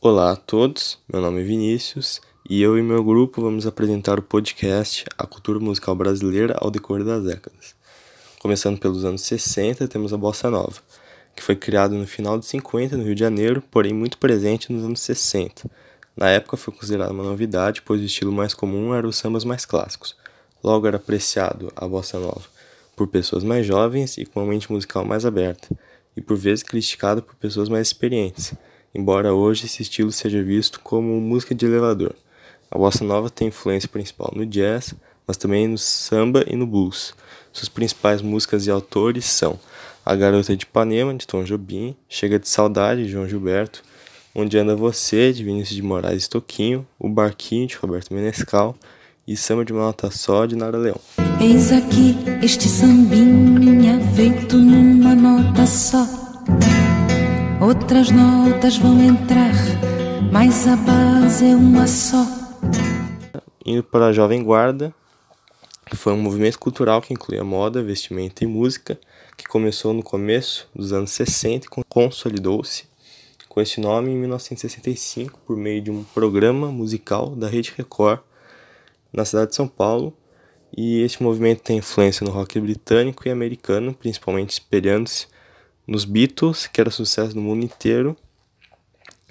Olá a todos, meu nome é Vinícius e eu e meu grupo vamos apresentar o podcast A Cultura Musical Brasileira ao decorrer das décadas. Começando pelos anos 60, temos a Bossa Nova, que foi criada no final de 50 no Rio de Janeiro, porém muito presente nos anos 60. Na época foi considerada uma novidade, pois o estilo mais comum era os sambas mais clássicos. Logo era apreciado a Bossa Nova por pessoas mais jovens e com uma mente musical mais aberta, e por vezes criticado por pessoas mais experientes embora hoje esse estilo seja visto como música de elevador. A bossa nova tem influência principal no jazz, mas também no samba e no blues. Suas principais músicas e autores são A Garota de Ipanema, de Tom Jobim, Chega de Saudade, de João Gilberto, Onde Anda Você, de Vinícius de Moraes e Toquinho, O Barquinho, de Roberto Menescal e Samba de uma Nota Só, de Nara Leão. Eis aqui este sambinha feito numa nota só Outras notas vão entrar, mas a base é uma só. Indo para a Jovem Guarda, foi um movimento cultural que incluía moda, vestimenta e música, que começou no começo dos anos 60 e consolidou-se com esse nome em 1965 por meio de um programa musical da Rede Record na cidade de São Paulo. E este movimento tem influência no rock britânico e americano, principalmente espelhando-se nos Beatles, que era sucesso no mundo inteiro.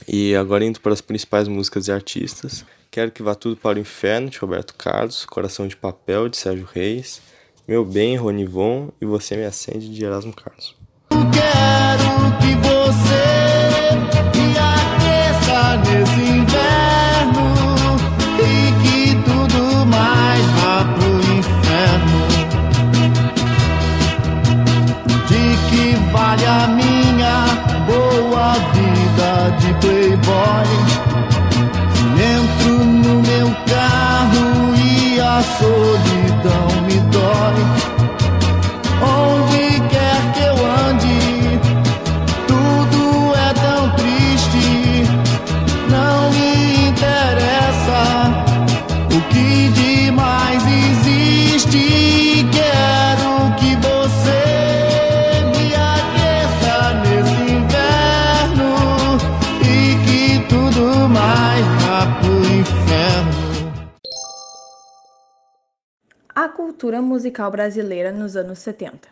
E agora indo para as principais músicas e artistas. Quero que vá tudo para o inferno, de Roberto Carlos, Coração de Papel, de Sérgio Reis, Meu Bem, Ronivon e Você Me Acende, de Erasmo Carlos. Quero que cultura musical brasileira nos anos 70.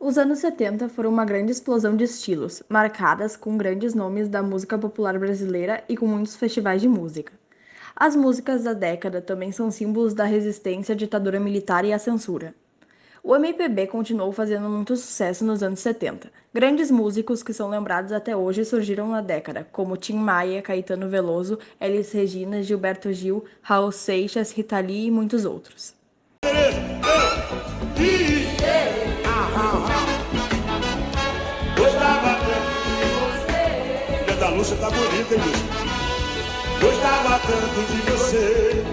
Os anos 70 foram uma grande explosão de estilos, marcadas com grandes nomes da música popular brasileira e com muitos festivais de música. As músicas da década também são símbolos da resistência à ditadura militar e à censura. O MPB continuou fazendo muito sucesso nos anos 70. Grandes músicos que são lembrados até hoje surgiram na década, como Tim Maia, Caetano Veloso, Elis Regina, Gilberto Gil, Raul Seixas, Rita Lee e muitos outros. Tá bonita, hein, Lúcia? Gostava tanto de você.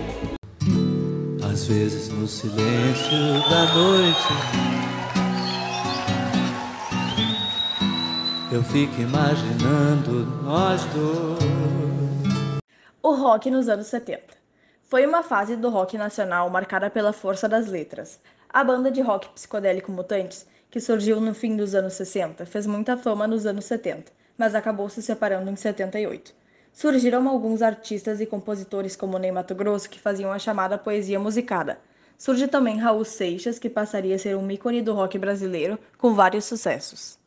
Às vezes no silêncio da noite Eu fico imaginando nós dois O rock nos anos 70. Foi uma fase do rock nacional marcada pela força das letras. A banda de rock psicodélico Mutantes, que surgiu no fim dos anos 60, fez muita fama nos anos 70, mas acabou se separando em 78. Surgiram alguns artistas e compositores como Ney Mato Grosso que faziam a chamada poesia musicada. Surge também Raul Seixas, que passaria a ser um ícone do rock brasileiro, com vários sucessos.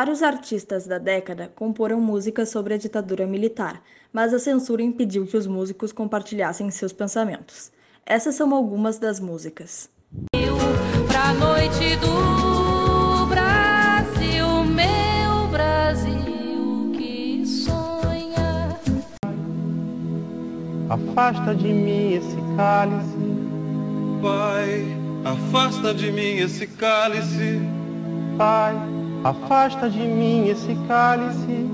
Vários artistas da década comporam músicas sobre a ditadura militar, mas a censura impediu que os músicos compartilhassem seus pensamentos. Essas são algumas das músicas. Pra noite do Brasil, meu Brasil que sonha. Afasta de mim esse cálice. Pai, afasta de mim esse cálice. Pai, afasta de mim esse cálice.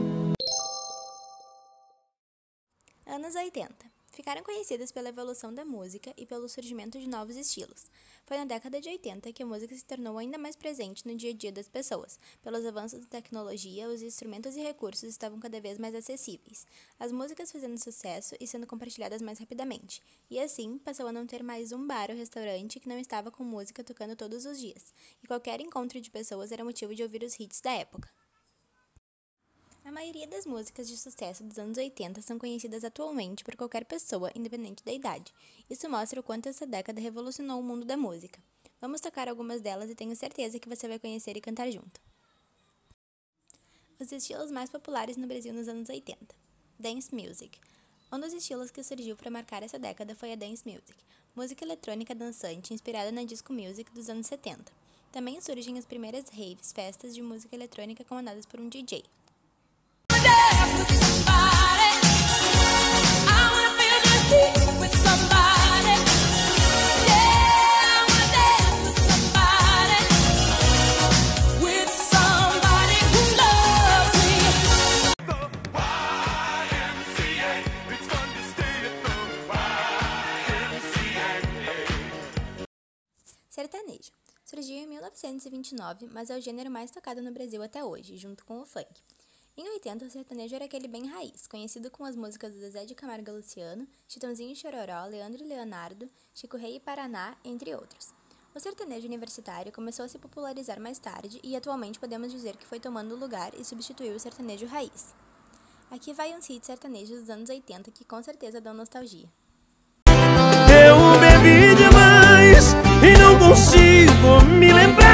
Anos 80. Ficaram conhecidas pela evolução da música e pelo surgimento de novos estilos. Foi na década de 80 que a música se tornou ainda mais presente no dia a dia das pessoas. Pelos avanços da tecnologia, os instrumentos e recursos estavam cada vez mais acessíveis, as músicas fazendo sucesso e sendo compartilhadas mais rapidamente. E assim, passou a não ter mais um bar ou restaurante que não estava com música tocando todos os dias, e qualquer encontro de pessoas era motivo de ouvir os hits da época. A maioria das músicas de sucesso dos anos 80 são conhecidas atualmente por qualquer pessoa, independente da idade. Isso mostra o quanto essa década revolucionou o mundo da música. Vamos tocar algumas delas e tenho certeza que você vai conhecer e cantar junto. Os estilos mais populares no Brasil nos anos 80. Dance Music. Um dos estilos que surgiu para marcar essa década foi a Dance Music, música eletrônica dançante inspirada na disco music dos anos 70. Também surgem as primeiras raves, festas de música eletrônica comandadas por um DJ. 1929, mas é o gênero mais tocado no Brasil até hoje, junto com o funk. Em 80, o sertanejo era aquele bem raiz, conhecido com as músicas do Zezé de Camargo Luciano, Chitãozinho e Chororó, Leandro e Leonardo, Chico Rei e Paraná, entre outros. O sertanejo universitário começou a se popularizar mais tarde e atualmente podemos dizer que foi tomando lugar e substituiu o sertanejo raiz. Aqui vai uns hits sertanejos dos anos 80 que com certeza dão nostalgia. Eu bebi demais e não consigo me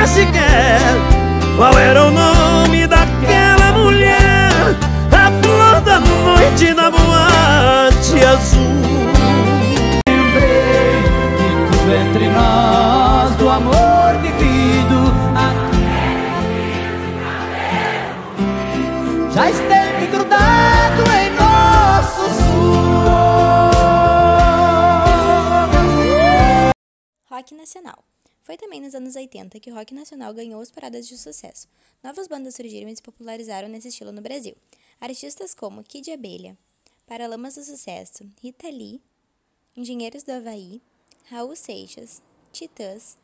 lembrar sequer qual era o nome daquela mulher, a flor da noite na boate azul. Lembrei que tudo entre nós, do amor vivido a- já esteve grudado em nosso suor. Rock nacional. Foi também nos anos 80 que o rock nacional ganhou as paradas de sucesso. Novas bandas surgiram e se popularizaram nesse estilo no Brasil. Artistas como Kid Abelha, Paralamas do Sucesso, Rita Lee, Engenheiros do Havaí, Raul Seixas, Titãs,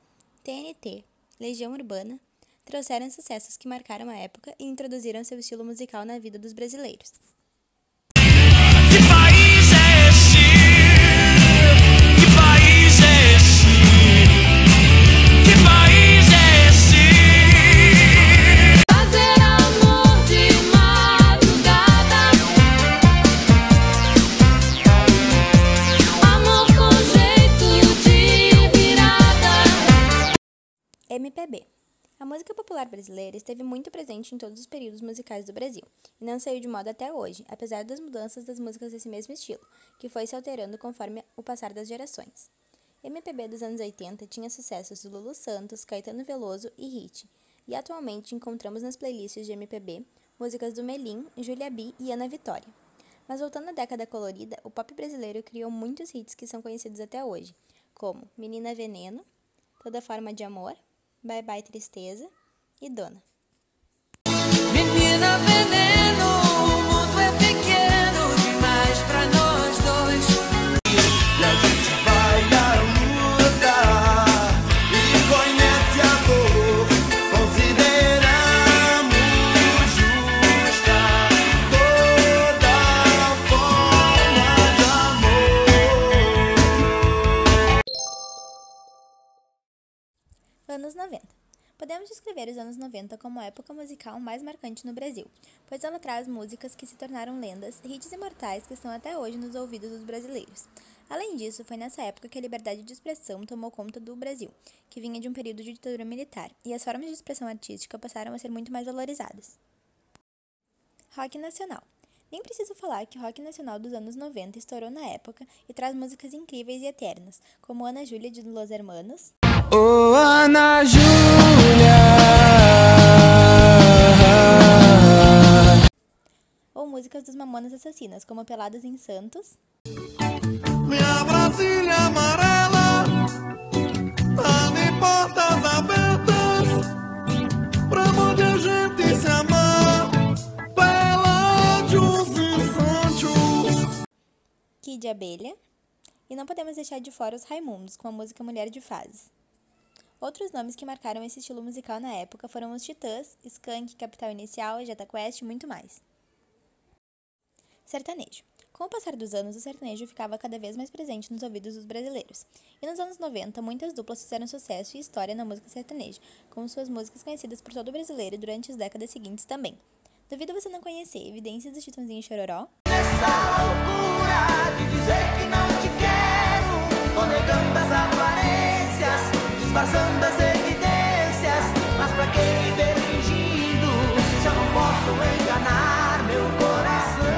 TNT, Legião Urbana, trouxeram sucessos que marcaram a época e introduziram seu estilo musical na vida dos brasileiros. Brasileira esteve muito presente em todos os períodos musicais do Brasil e não saiu de moda até hoje, apesar das mudanças das músicas desse mesmo estilo, que foi se alterando conforme o passar das gerações. MPB dos anos 80 tinha sucessos do Lulu Santos, Caetano Veloso e Hit, e atualmente encontramos nas playlists de MPB músicas do Melim, Julia B e Ana Vitória. Mas voltando à década colorida, o pop brasileiro criou muitos hits que são conhecidos até hoje, como Menina Veneno, Toda Forma de Amor, Bye Bye Tristeza e Dona. Menina veneno, o mundo é pequeno demais pra nós dois. E a gente vai à luta e conhece a dor. Consideramos justa toda forma de amor. Anos 90. Podemos descrever os anos 90 como a época musical mais marcante no Brasil, pois ela traz músicas que se tornaram lendas, hits imortais que estão até hoje nos ouvidos dos brasileiros. Além disso, foi nessa época que a liberdade de expressão tomou conta do Brasil, que vinha de um período de ditadura militar, e as formas de expressão artística passaram a ser muito mais valorizadas. Rock nacional. Nem preciso falar que o rock nacional dos anos 90 estourou na época e traz músicas incríveis e eternas, como Ana Júlia de Los Hermanos, Ô Ana Júlia ou músicas dos Mamonas Assassinas, como Peladas em Santos, Minha Brasília amarela tá de portas abertas pra onde a gente se amar. Pelágios e Santos. Kid Abelha, E não podemos deixar de fora os Raimundos, com a música Mulher de Fase. Outros nomes que marcaram esse estilo musical na época foram os Titãs, Skank, Capital Inicial, Jetta Quest e muito mais. Sertanejo. Com o passar dos anos, o sertanejo ficava cada vez mais presente nos ouvidos dos brasileiros. E nos anos 90, muitas duplas fizeram sucesso e história na música sertaneja, com suas músicas conhecidas por todo o brasileiro durante as décadas seguintes também. Duvido você não conhecer Evidências do Chitãozinho Chororó? Essa loucura de dizer que não te quero, tô negando aparências, disfarçando as evidências, mas pra me vê fingindo, se eu não posso enganar meu coração?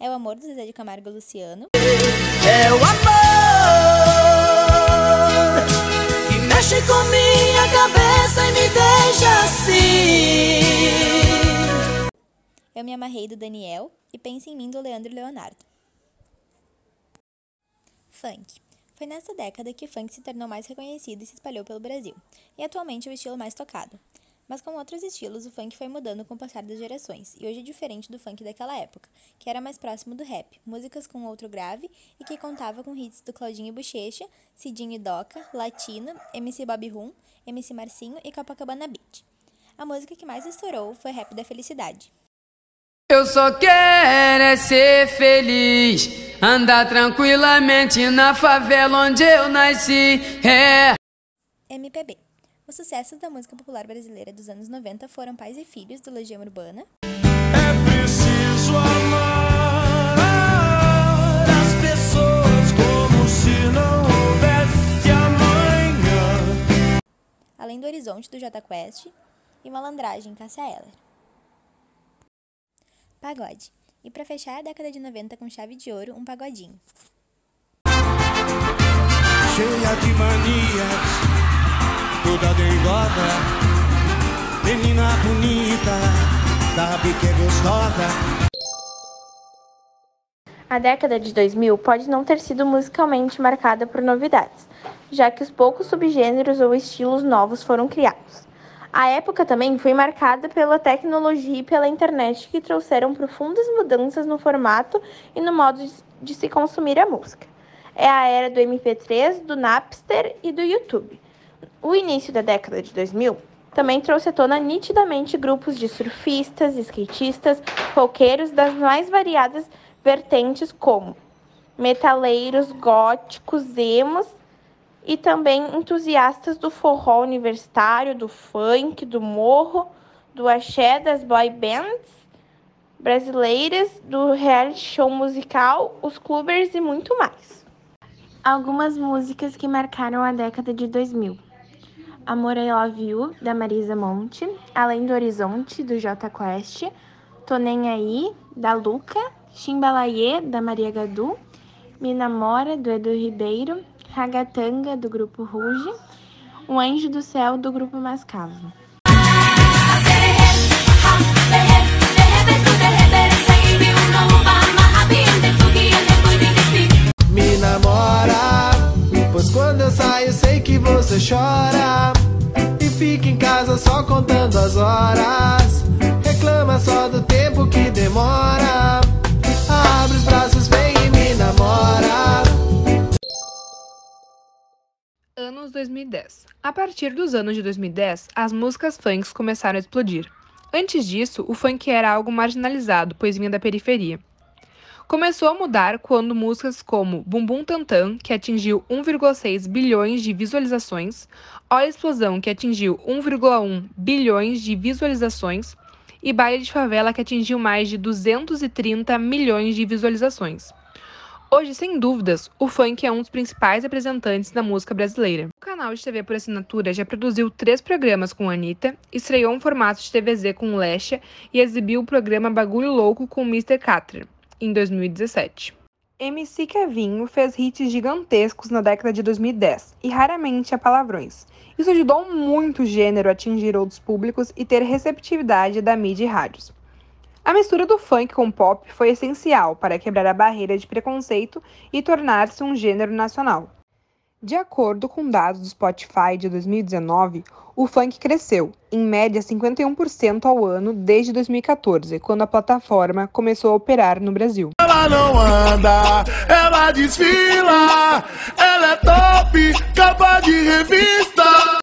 É o amor do Zezé de Camargo Luciano. É o amor que mexe com minha cabeça e me deixa assim. Eu me amarrei do Daniel e Pense em mim do Leandro e Leonardo. Funk. Foi nessa década que o funk se tornou mais reconhecido e se espalhou pelo Brasil, e atualmente é o estilo mais tocado. Mas como outros estilos, o funk foi mudando com o passar das gerações, e hoje é diferente do funk daquela época, que era mais próximo do rap, músicas com outro grave e que contava com hits do Claudinho e Bochecha, Cidinho e Doca, Latino, MC Bob Rum, MC Marcinho e Copacabana Beat. A música que mais estourou foi Rap da Felicidade. Eu só quero é ser feliz, andar tranquilamente na favela onde eu nasci. É. MPB. Os sucessos da música popular brasileira dos anos 90 foram Pais e Filhos, do Legião Urbana, É preciso amar as pessoas como se não houvesse amanhã. Além do Horizonte, do Jota Quest e Malandragem, Cássia Eller. Pagode. E para fechar a década de 90 com chave de ouro, um pagodinho. cheia de manias, toda dengosa, menina bonita, sabe que é gostosa. A década de 2000 pode não ter sido musicalmente marcada por novidades, já que os poucos subgêneros ou estilos novos foram criados. A época também foi marcada pela tecnologia e pela internet que trouxeram profundas mudanças no formato e no modo de- se consumir a música. É a era do MP3, do Napster e do YouTube. O início da década de 2000 também trouxe à tona nitidamente grupos de surfistas, skatistas, roqueiros das mais variadas vertentes como metaleiros, góticos, emos e também entusiastas do forró universitário, do funk, do morro, do axé, das boy bands brasileiras, do reality show musical, os clubbers e muito mais. Algumas músicas que marcaram a década de 2000. Amor I Love You, da Marisa Monte, Além do Horizonte, do J Quest, Tô Nem Aí, da Luca, Chimbalaie, da Maria Gadu, Me Namora, do Edu Ribeiro, Ragatanga, do Grupo Ruge, O Anjo do Céu, do Grupo Mascavo. Me namora, pois quando eu saio sei que você chora. E fica em casa só contando as horas. Reclama só do Anos 2010. A partir dos anos de 2010, as músicas funks começaram a explodir. Antes disso, o funk era algo marginalizado, pois vinha da periferia. Começou a mudar quando músicas como Bumbum Tantan, que atingiu 1,6 bilhões de visualizações, Olha Explosão, que atingiu 1,1 bilhões de visualizações, e Baile de Favela, que atingiu mais de 230 milhões de visualizações. Hoje, sem dúvidas, o funk é um dos principais representantes da música brasileira. O canal de TV por assinatura já produziu três programas com a Anitta, estreou um formato de TVZ com Lesha e exibiu o programa Bagulho Louco com Mr. Catra, em 2017. MC Kevinho fez hits gigantescos na década de 2010 e raramente há palavrões. Isso ajudou muito o gênero a atingir outros públicos e ter receptividade da mídia e rádios. A mistura do funk com pop foi essencial para quebrar a barreira de preconceito e tornar-se um gênero nacional. De acordo com dados do Spotify de 2019, o funk cresceu, em média 51% ao ano desde 2014, quando a plataforma começou a operar no Brasil. Ela não anda, ela desfila. Ela é top, capa de revista.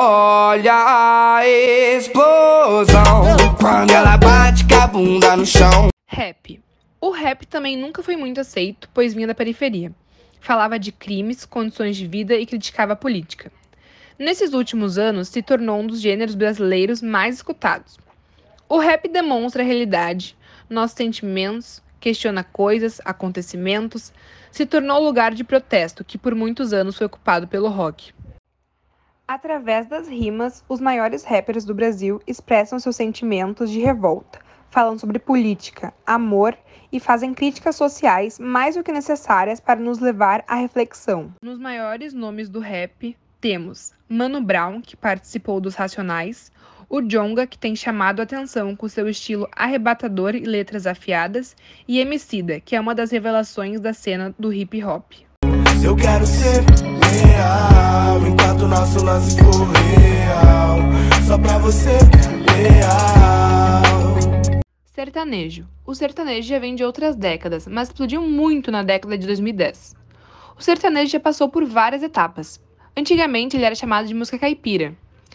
Olha a explosão quando ela bate com a bunda no chão. Rap. O rap também nunca foi muito aceito, pois vinha da periferia. Falava de crimes, condições de vida e criticava a política. Nesses últimos anos, se tornou um dos gêneros brasileiros mais escutados. O rap demonstra a realidade, nossos sentimentos, questiona coisas, acontecimentos, se tornou lugar de protesto que por muitos anos foi ocupado pelo rock. Através das rimas, os maiores rappers do Brasil expressam seus sentimentos de revolta, falam sobre política, amor e fazem críticas sociais mais do que necessárias para nos levar à reflexão. Nos maiores nomes do rap, temos Mano Brown, que participou dos Racionais, o Jonga, que tem chamado a atenção com seu estilo arrebatador e letras afiadas, e Emicida, que é uma das revelações da cena do hip hop. Eu quero ser enquanto nosso lance for real. Só pra você leal. Sertanejo. O sertanejo já vem de outras décadas, mas explodiu muito na década de 2010. O sertanejo já passou por várias etapas. Antigamente ele era chamado de música caipira.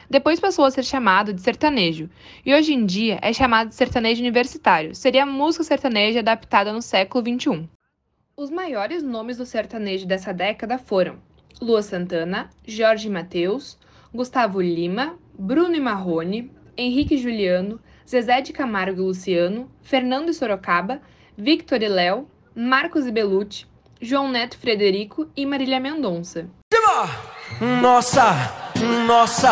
Depois passou a ser chamado de sertanejo, e hoje em dia é chamado de sertanejo universitário. Seria a música sertaneja adaptada no século XXI. Os maiores nomes do sertanejo dessa década foram Lua Santana, Jorge Mateus, Gustavo Lima, Bruno e Marrone, Henrique Juliano, Zezé de Camargo e Luciano, Fernando e Sorocaba, Victor e Léo, Marcos e Belucci, João Neto Frederico e Marília Mendonça. Nossa, nossa,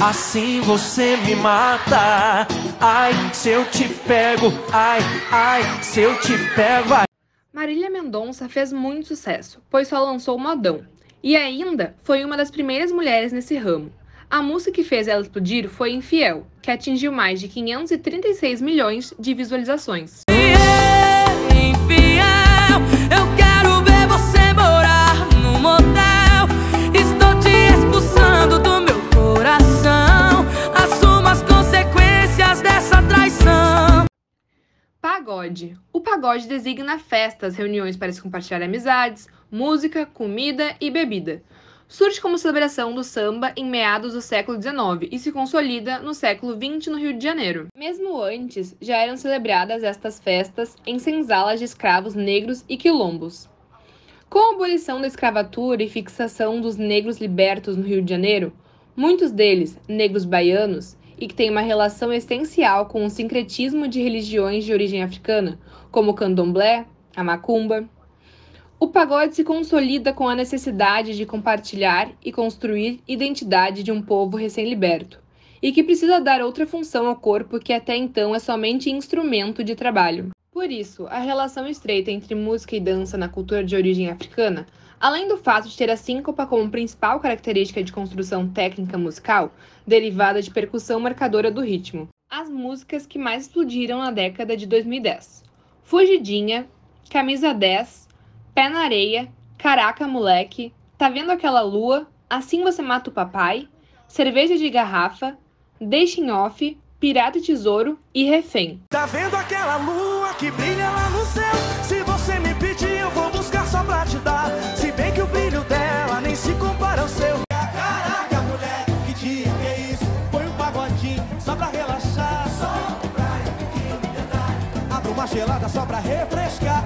assim você me mata. Ai, se eu te pego, ai, ai, se eu te pego, vai. Marília Mendonça fez muito sucesso, pois só lançou Modão, e ainda foi uma das primeiras mulheres nesse ramo. A música que fez ela explodir foi Infiel, que atingiu mais de 536 milhões de visualizações. Pagode. O pagode designa festas, reuniões para se compartilhar amizades, música, comida e bebida. Surge como celebração do samba em meados do século XIX e se consolida no século XX no Rio de Janeiro. Mesmo antes, já eram celebradas estas festas em senzalas de escravos negros e quilombos. Com a abolição da escravatura e fixação dos negros libertos no Rio de Janeiro, muitos deles, negros baianos, e que têm uma relação essencial com o sincretismo de religiões de origem africana, como o candomblé, a macumba, o pagode se consolida com a necessidade de compartilhar e construir identidade de um povo recém-liberto, e que precisa dar outra função ao corpo que até então é somente instrumento de trabalho. Por isso, a relação estreita entre música e dança na cultura de origem africana, além do fato de ter a síncopa como principal característica de construção técnica musical, derivada de percussão marcadora do ritmo, as músicas que mais explodiram na década de 2010. Fugidinha, Camisa 10, Pé na areia, caraca moleque, tá vendo aquela lua, assim você mata o papai, cerveja de garrafa, deixa em off, pirata e tesouro e refém. Tá vendo aquela lua que brilha lá no céu? Se você me pedir, eu vou buscar só pra te dar. Se bem que o brilho dela nem se compara ao seu. Caraca, moleque, que dia que é isso? Foi um pagodinho só pra relaxar. Só uma gelada só pra refrescar.